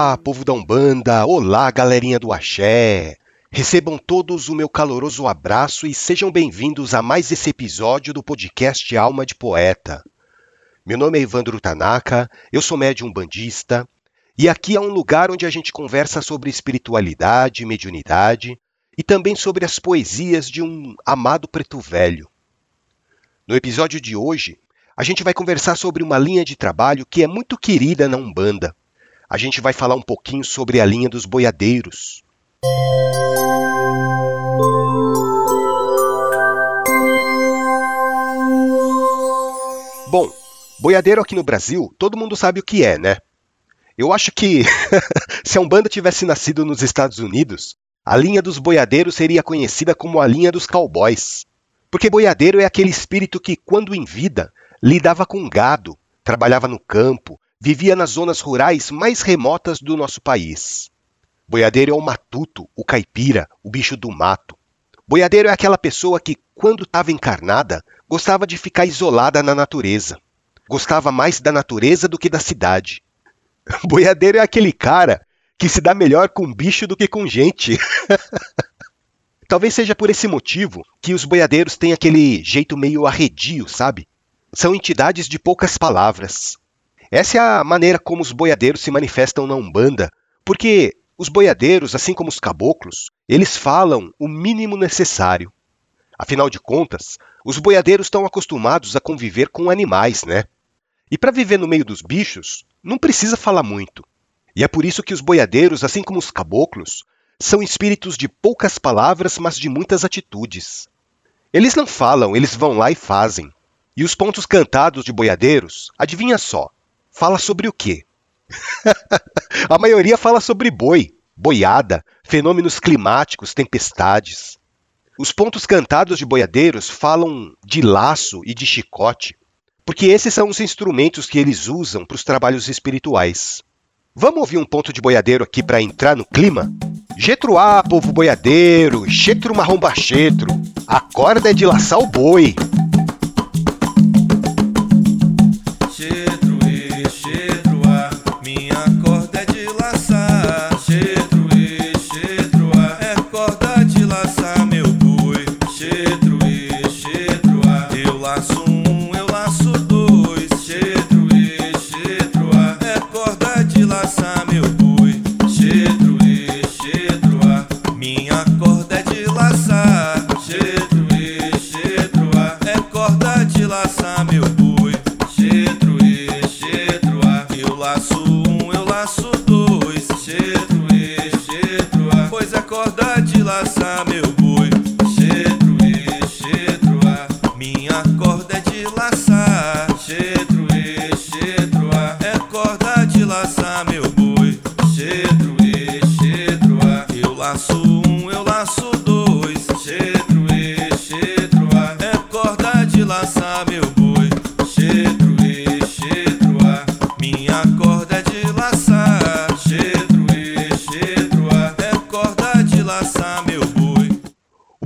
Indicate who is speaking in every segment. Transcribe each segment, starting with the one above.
Speaker 1: Olá, povo da Umbanda! Olá, galerinha do Axé! Recebam todos o meu caloroso abraço e sejam bem-vindos a mais esse episódio do podcast Alma de Poeta. Meu nome é Evandro Tanaka, eu sou médium bandista e aqui é um lugar onde a gente conversa sobre espiritualidade, mediunidade e também sobre as poesias de um amado preto velho. No episódio de hoje, a gente vai conversar sobre uma linha de trabalho que é muito querida na Umbanda. A gente vai falar um pouquinho sobre a linha dos boiadeiros. Bom, Boiadeiro aqui no Brasil, todo mundo sabe o que é, né? Eu acho que se a Umbanda tivesse nascido nos Estados Unidos, a linha dos boiadeiros seria conhecida como a linha dos cowboys. Porque boiadeiro é aquele espírito que, quando em vida, lidava com gado, trabalhava no campo, vivia nas zonas rurais mais remotas do nosso país. Boiadeiro é o matuto, o caipira, o bicho do mato. Boiadeiro é aquela pessoa que, quando estava encarnada, gostava de ficar isolada na natureza gostava mais da natureza do que da cidade. Boiadeiro é aquele cara que se dá melhor com bicho do que com gente. Talvez seja por esse motivo que os boiadeiros têm aquele jeito meio arredio, sabe? São entidades de poucas palavras. Essa é a maneira como os boiadeiros se manifestam na Umbanda, porque os boiadeiros, assim como os caboclos, eles falam o mínimo necessário. Afinal de contas, os boiadeiros estão acostumados a conviver com animais, né? E para viver no meio dos bichos, não precisa falar muito. E é por isso que os boiadeiros, assim como os caboclos, são espíritos de poucas palavras, mas de muitas atitudes. Eles não falam, eles vão lá e fazem. E os pontos cantados de boiadeiros, adivinha só, fala sobre o quê? A maioria fala sobre boi, boiada, fenômenos climáticos, tempestades. Os pontos cantados de boiadeiros falam de laço e de chicote, porque esses são os instrumentos que eles usam para os trabalhos espirituais. Vamos ouvir um ponto de boiadeiro aqui para entrar no clima? Getruá, povo boiadeiro, chetro marrom chetro, a corda é de laçar o boi. sabe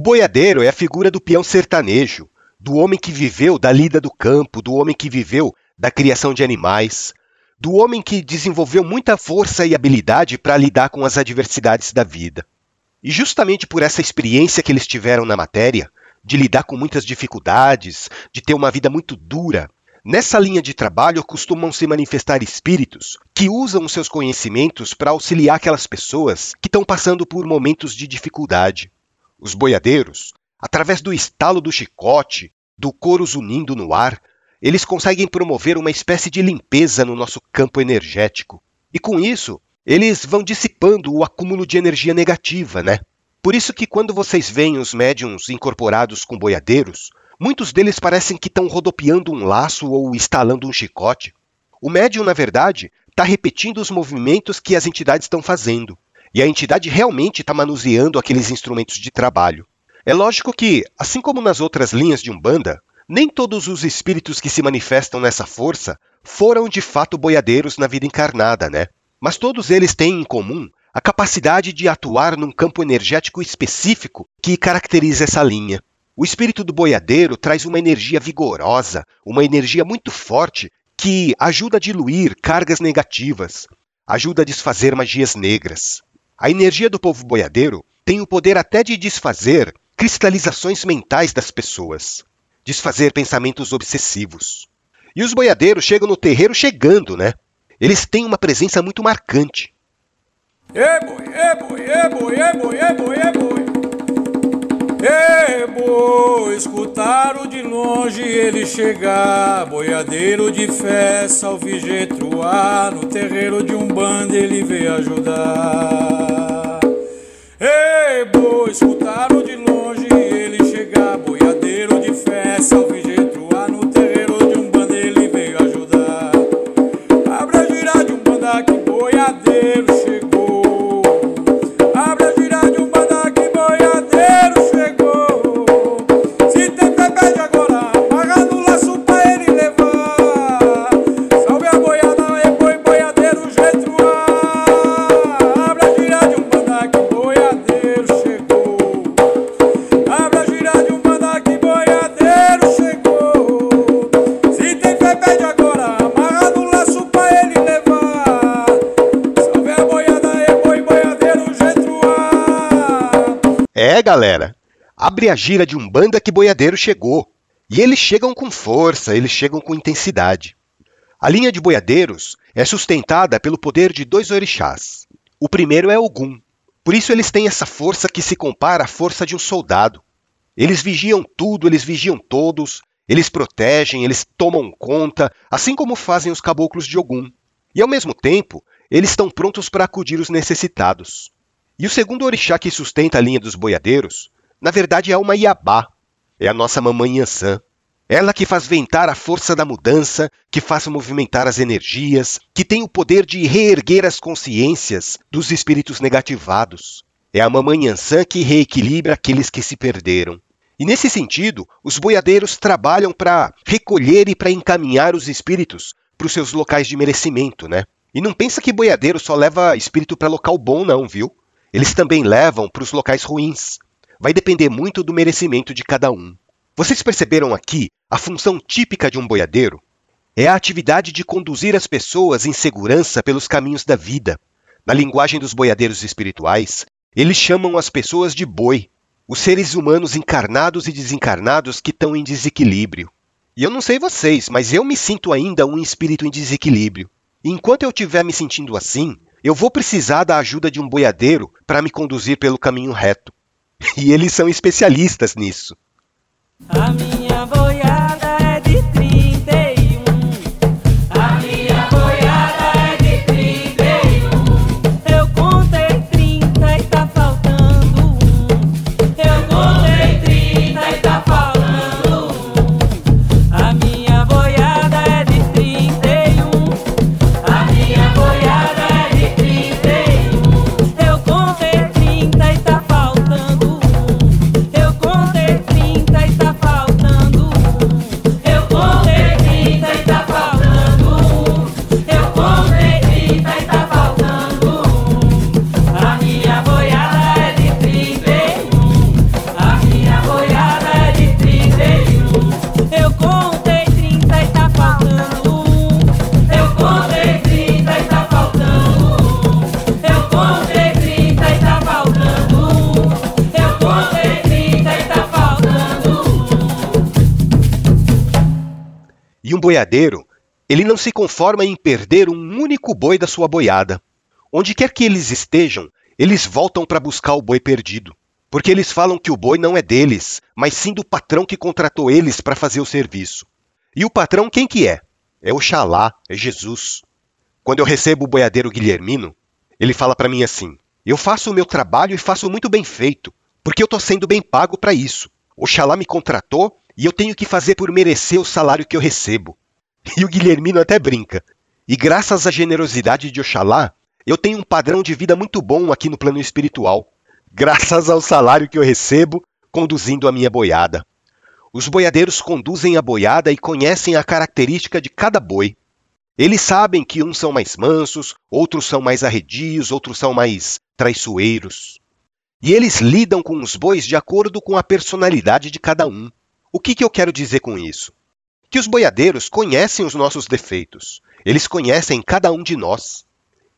Speaker 1: boiadeiro é a figura do peão sertanejo, do homem que viveu da lida do campo, do homem que viveu da criação de animais, do homem que desenvolveu muita força e habilidade para lidar com as adversidades da vida. E justamente por essa experiência que eles tiveram na matéria, de lidar com muitas dificuldades, de ter uma vida muito dura, nessa linha de trabalho costumam se manifestar espíritos que usam seus conhecimentos para auxiliar aquelas pessoas que estão passando por momentos de dificuldade. Os boiadeiros, através do estalo do chicote, do couro zunindo no ar, eles conseguem promover uma espécie de limpeza no nosso campo energético. E com isso, eles vão dissipando o acúmulo de energia negativa, né? Por isso que quando vocês veem os médiums incorporados com boiadeiros, muitos deles parecem que estão rodopiando um laço ou estalando um chicote. O médium, na verdade, está repetindo os movimentos que as entidades estão fazendo. E a entidade realmente está manuseando aqueles instrumentos de trabalho. É lógico que, assim como nas outras linhas de Umbanda, nem todos os espíritos que se manifestam nessa força foram de fato boiadeiros na vida encarnada, né? Mas todos eles têm em comum a capacidade de atuar num campo energético específico que caracteriza essa linha. O espírito do boiadeiro traz uma energia vigorosa, uma energia muito forte que ajuda a diluir cargas negativas, ajuda a desfazer magias negras. A energia do povo boiadeiro tem o poder até de desfazer cristalizações mentais das pessoas, desfazer pensamentos obsessivos. E os boiadeiros chegam no terreiro chegando, né? Eles têm uma presença muito marcante.
Speaker 2: É boi, é boi, é boi, boi, boi, boi. É boi, escutaram de longe ele chegar. Boiadeiro de fé, salve Getruá. No terreiro de um bando ele veio ajudar. É boi, escutaram de longe ele chegar. Boiadeiro de fé, salve abre a
Speaker 1: gira de Umbanda que boiadeiro chegou. E eles chegam com força, eles chegam com intensidade. A linha de boiadeiros é sustentada pelo poder de dois orixás. O primeiro é Ogum. Por isso eles têm essa força que se compara à força de um soldado. Eles vigiam tudo, eles vigiam todos, eles protegem, eles tomam conta, assim como fazem os caboclos de Ogum. E ao mesmo tempo, eles estão prontos para acudir os necessitados. E o segundo orixá que sustenta a linha dos boiadeiros, na verdade é uma Iabá, é a nossa mamãe Yansan. Ela que faz ventar a força da mudança, que faz movimentar as energias, que tem o poder de reerguer as consciências dos espíritos negativados. É a mamãe Yansan que reequilibra aqueles que se perderam. E nesse sentido, os boiadeiros trabalham para recolher e para encaminhar os espíritos para os seus locais de merecimento, né? E não pensa que boiadeiro só leva espírito para local bom, não, viu? Eles também levam para os locais ruins. Vai depender muito do merecimento de cada um. Vocês perceberam aqui a função típica de um boiadeiro? É a atividade de conduzir as pessoas em segurança pelos caminhos da vida. Na linguagem dos boiadeiros espirituais, eles chamam as pessoas de boi, os seres humanos encarnados e desencarnados que estão em desequilíbrio. E eu não sei vocês, mas eu me sinto ainda um espírito em desequilíbrio. E enquanto eu estiver me sentindo assim, eu vou precisar da ajuda de um boiadeiro para me conduzir pelo caminho reto. E eles são especialistas nisso. Boiadeiro, ele não se conforma em perder um único boi da sua boiada. Onde quer que eles estejam, eles voltam para buscar o boi perdido. Porque eles falam que o boi não é deles, mas sim do patrão que contratou eles para fazer o serviço. E o patrão quem que é? É Oxalá, é Jesus. Quando eu recebo o boiadeiro Guilhermino, ele fala para mim assim: "Eu faço o meu trabalho e faço muito bem feito, porque eu estou sendo bem pago para isso. Oxalá me contratou e eu tenho que fazer por merecer o salário que eu recebo." E o Guilhermino até brinca. E graças à generosidade de Oxalá, eu tenho um padrão de vida muito bom aqui no plano espiritual, graças ao salário que eu recebo conduzindo a minha boiada. Os boiadeiros conduzem a boiada e conhecem a característica de cada boi. Eles sabem que uns são mais mansos, outros são mais arredios, outros são mais traiçoeiros. E eles lidam com os bois de acordo com a personalidade de cada um. O que, que eu quero dizer com isso? Que os boiadeiros conhecem os nossos defeitos. Eles conhecem cada um de nós.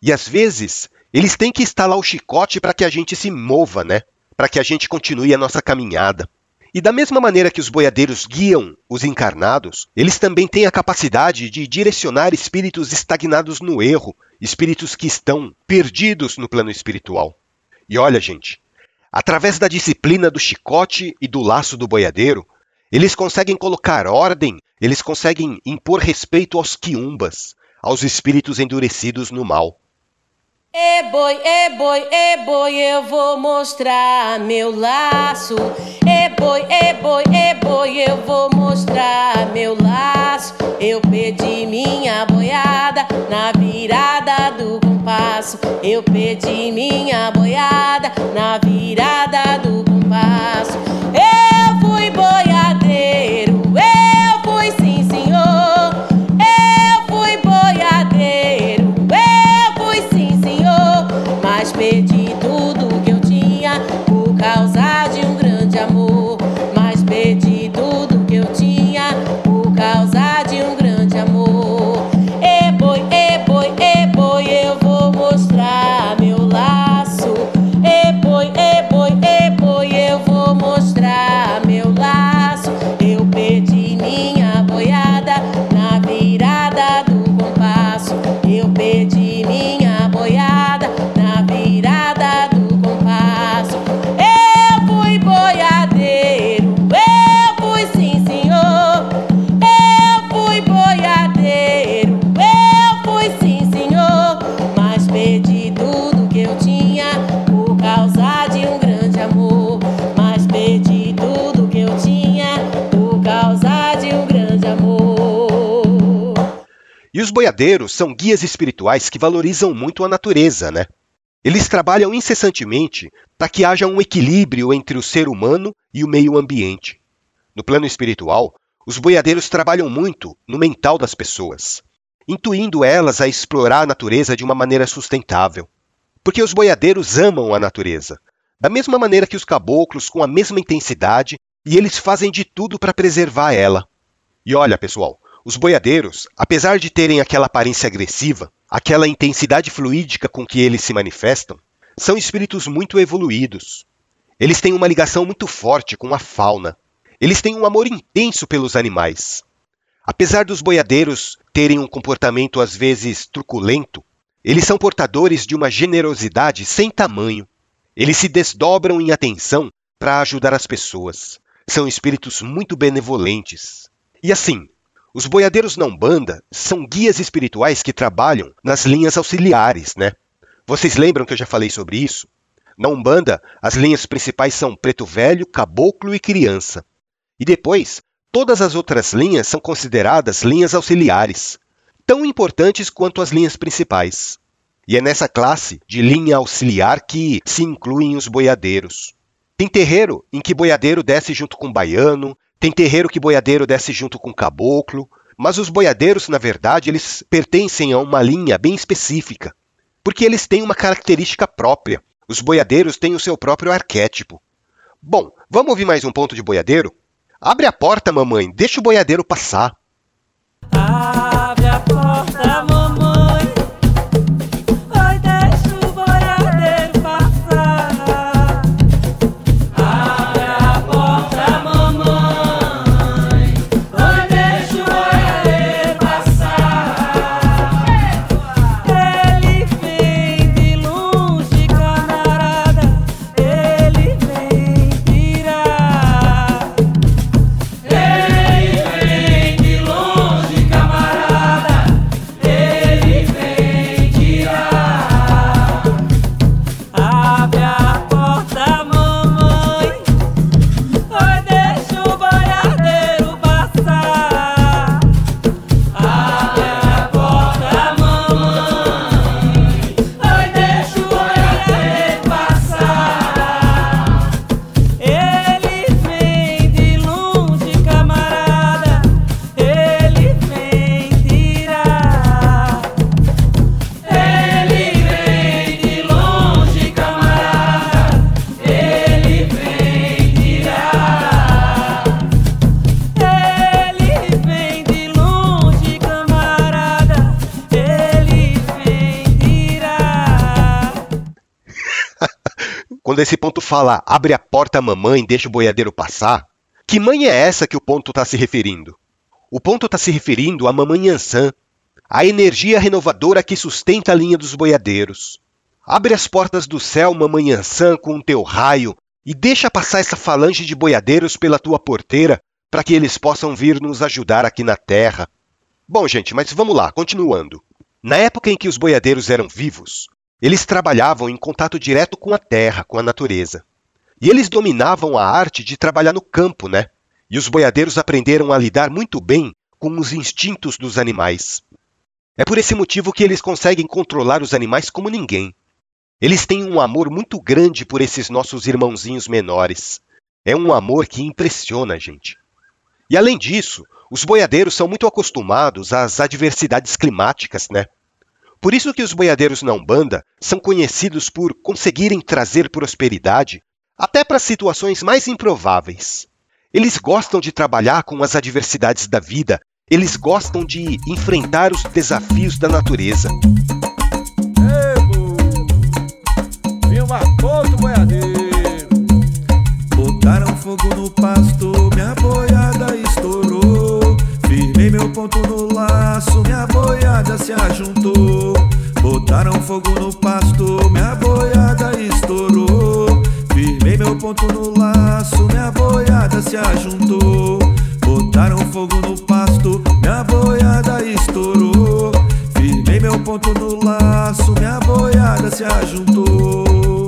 Speaker 1: E às vezes, eles têm que estalar o chicote para que a gente se mova, né? Para que a gente continue a nossa caminhada. E da mesma maneira que os boiadeiros guiam os encarnados, eles também têm a capacidade de direcionar espíritos estagnados no erro, espíritos que estão perdidos no plano espiritual. E olha, gente, através da disciplina do chicote e do laço do boiadeiro, eles conseguem colocar ordem, eles conseguem impor respeito aos quiumbas, aos espíritos endurecidos no mal.
Speaker 3: É boi, é boi, é boi, eu vou mostrar meu laço. É boi, é boi, é boi, eu vou mostrar meu laço. Eu pedi minha boiada na virada do compasso. Eu pedi minha boiada na virada
Speaker 1: Boiadeiros são guias espirituais que valorizam muito a natureza, né? Eles trabalham incessantemente para que haja um equilíbrio entre o ser humano e o meio ambiente. No plano espiritual, os boiadeiros trabalham muito no mental das pessoas, intuindo elas a explorar a natureza de uma maneira sustentável. Porque os boiadeiros amam a natureza, da mesma maneira que os caboclos, com a mesma intensidade, e eles fazem de tudo para preservar ela. E olha, pessoal, os boiadeiros, apesar de terem aquela aparência agressiva, aquela intensidade fluídica com que eles se manifestam, são espíritos muito evoluídos. Eles têm uma ligação muito forte com a fauna. Eles têm um amor intenso pelos animais. Apesar dos boiadeiros terem um comportamento às vezes truculento, eles são portadores de uma generosidade sem tamanho. Eles se desdobram em atenção para ajudar as pessoas. São espíritos muito benevolentes. E assim, os boiadeiros na Umbanda são guias espirituais que trabalham nas linhas auxiliares, né? Vocês lembram que eu já falei sobre isso? Na Umbanda, as linhas principais são preto velho, caboclo e criança. E depois, todas as outras linhas são consideradas linhas auxiliares, tão importantes quanto as linhas principais. E é nessa classe de linha auxiliar que se incluem os boiadeiros. Tem terreiro em que boiadeiro desce junto com baiano, tem terreiro que boiadeiro desce junto com caboclo, mas os boiadeiros, na verdade, eles pertencem a uma linha bem específica, porque eles têm uma característica própria. Os boiadeiros têm o seu próprio arquétipo. Bom, vamos ouvir mais um ponto de boiadeiro? Abre a porta, mamãe, deixa o boiadeiro passar.
Speaker 4: Abre a porta,
Speaker 1: ponto fala abre a porta mamãe, deixa o boiadeiro passar, que mãe é essa que o ponto está se referindo? O ponto está se referindo à mamãe Ansan, a energia renovadora que sustenta a linha dos boiadeiros. Abre as portas do céu, mamãe Ansan, com o teu raio, e deixa passar essa falange de boiadeiros pela tua porteira, para que eles possam vir nos ajudar aqui na terra. Bom, gente, mas vamos lá, continuando. Na época em que os boiadeiros eram vivos, eles trabalhavam em contato direto com a terra, com a natureza. E eles dominavam a arte de trabalhar no campo, né? E os boiadeiros aprenderam a lidar muito bem com os instintos dos animais. É por esse motivo que eles conseguem controlar os animais como ninguém. Eles têm um amor muito grande por esses nossos irmãozinhos menores. É um amor que impressiona a gente. E além disso, os boiadeiros são muito acostumados às adversidades climáticas, né? Por isso que os boiadeiros na Umbanda são conhecidos por conseguirem trazer prosperidade até para situações mais improváveis. Eles gostam de trabalhar com as adversidades da vida, eles gostam de enfrentar os desafios da natureza.
Speaker 2: Filma ponto boiadeiro.
Speaker 5: Meu ponto no laço, minha boiada se ajuntou. Botaram fogo no pasto, minha boiada estourou. Firmei meu ponto no laço, minha boiada se ajuntou. Botaram fogo no pasto, minha boiada estourou. Firmei meu ponto no laço, minha boiada se ajuntou.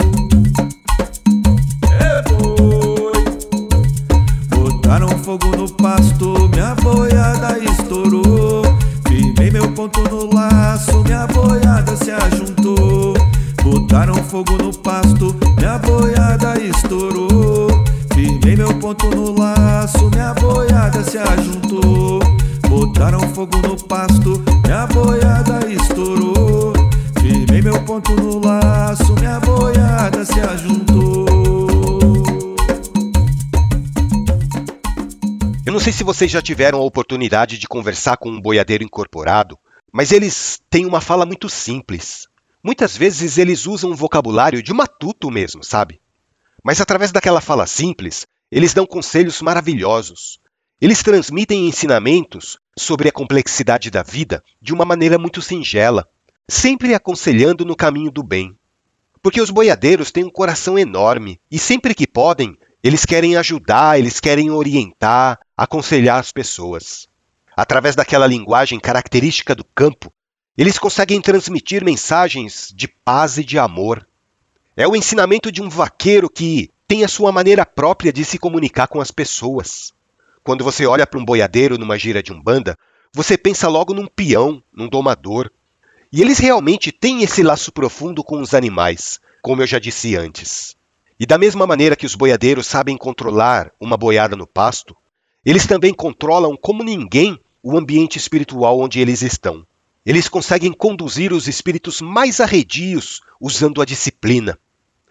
Speaker 1: Vocês já tiveram a oportunidade de conversar com um boiadeiro incorporado, mas eles têm uma fala muito simples. Muitas vezes eles usam um vocabulário de matuto mesmo, sabe? Mas através daquela fala simples, eles dão conselhos maravilhosos. Eles transmitem ensinamentos sobre a complexidade da vida de uma maneira muito singela, sempre aconselhando no caminho do bem. Porque os boiadeiros têm um coração enorme e sempre que podem, eles querem ajudar, eles querem orientar, aconselhar as pessoas. Através daquela linguagem característica do campo, eles conseguem transmitir mensagens de paz e de amor. É o ensinamento de um vaqueiro que tem a sua maneira própria de se comunicar com as pessoas. Quando você olha para um boiadeiro numa gira de umbanda, você pensa logo num peão, num domador. E eles realmente têm esse laço profundo com os animais, como eu já disse antes. E da mesma maneira que os boiadeiros sabem controlar uma boiada no pasto, eles também controlam como ninguém o ambiente espiritual onde eles estão. Eles conseguem conduzir os espíritos mais arredios usando a disciplina.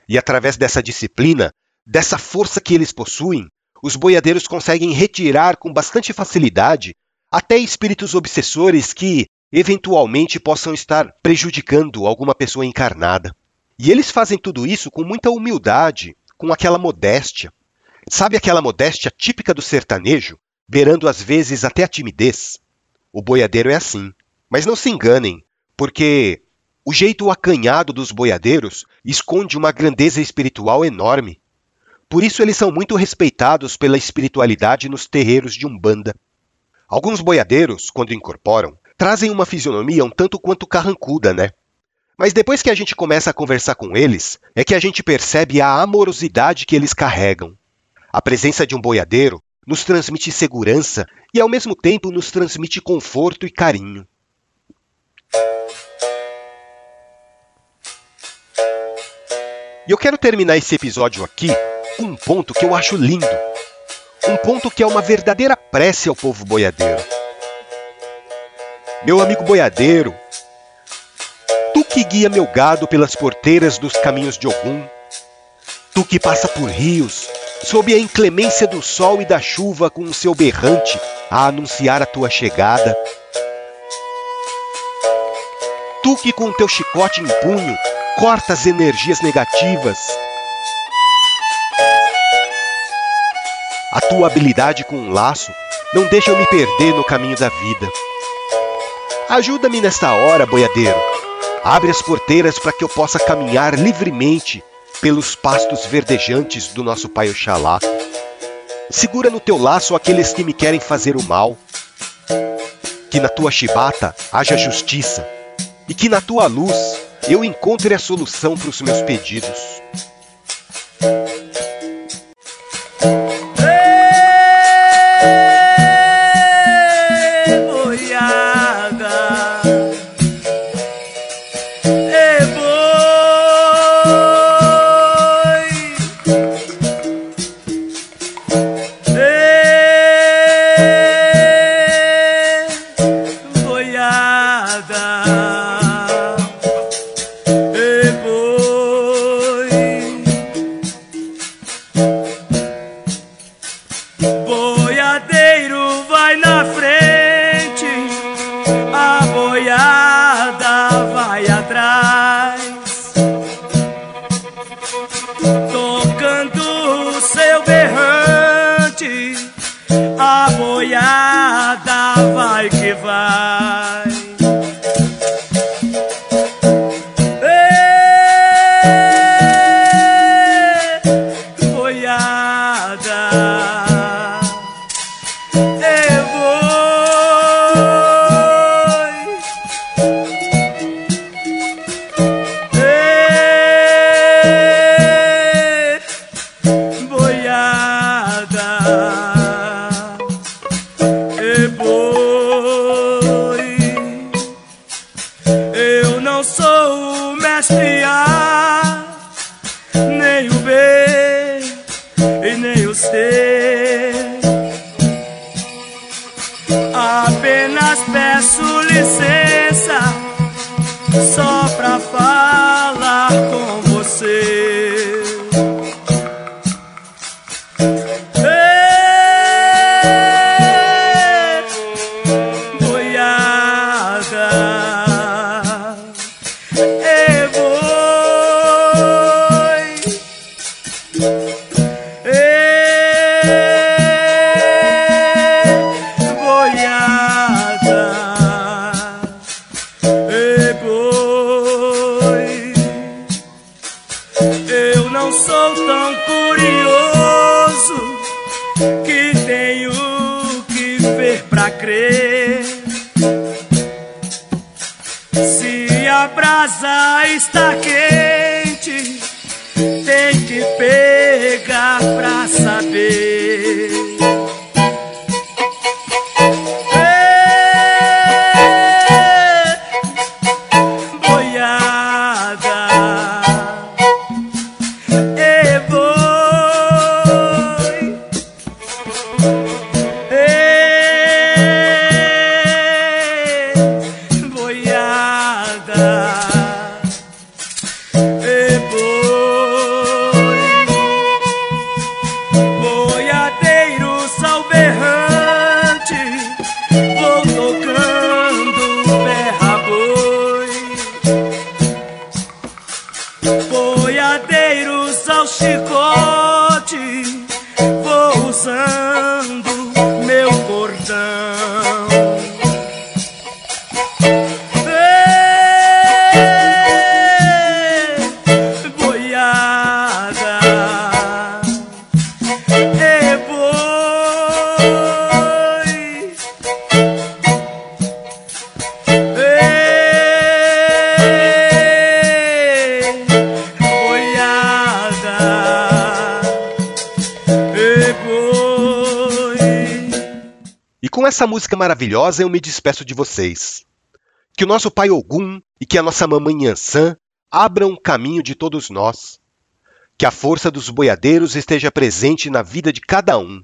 Speaker 1: E através dessa disciplina, dessa força que eles possuem, os boiadeiros conseguem retirar com bastante facilidade até espíritos obsessores que eventualmente possam estar prejudicando alguma pessoa encarnada. E eles fazem tudo isso com muita humildade, com aquela modéstia. Sabe aquela modéstia típica do sertanejo, beirando às vezes até a timidez? O boiadeiro é assim. Mas não se enganem, porque o jeito acanhado dos boiadeiros esconde uma grandeza espiritual enorme. Por isso eles são muito respeitados pela espiritualidade nos terreiros de Umbanda. Alguns boiadeiros, quando incorporam, trazem uma fisionomia um tanto quanto carrancuda, né? Mas depois que a gente começa a conversar com eles, é que a gente percebe a amorosidade que eles carregam. A presença de um boiadeiro nos transmite segurança e ao mesmo tempo nos transmite conforto e carinho. E eu quero terminar esse episódio aqui com um ponto que eu acho lindo. Um ponto que é uma verdadeira prece ao povo boiadeiro. Meu amigo boiadeiro, que guia meu gado pelas porteiras dos caminhos de Ogum, tu que passa por rios, sob a inclemência do sol e da chuva com o seu berrante a anunciar a tua chegada, tu que com teu chicote em punho cortas energias negativas, a tua habilidade com um laço não deixa eu me perder no caminho da vida. Ajuda-me nesta hora, boiadeiro Abre as porteiras para que eu possa caminhar livremente pelos pastos verdejantes do nosso Pai Oxalá. Segura no teu laço aqueles que me querem fazer o mal. Que na tua chibata haja justiça e que na tua luz eu encontre a solução para os meus pedidos.
Speaker 6: Pegar pra saber. Vou
Speaker 1: essa música maravilhosa eu me despeço de vocês. Que o nosso pai Ogum e que a nossa mamãe Yansan abram o caminho de todos nós. Que a força dos boiadeiros esteja presente na vida de cada um.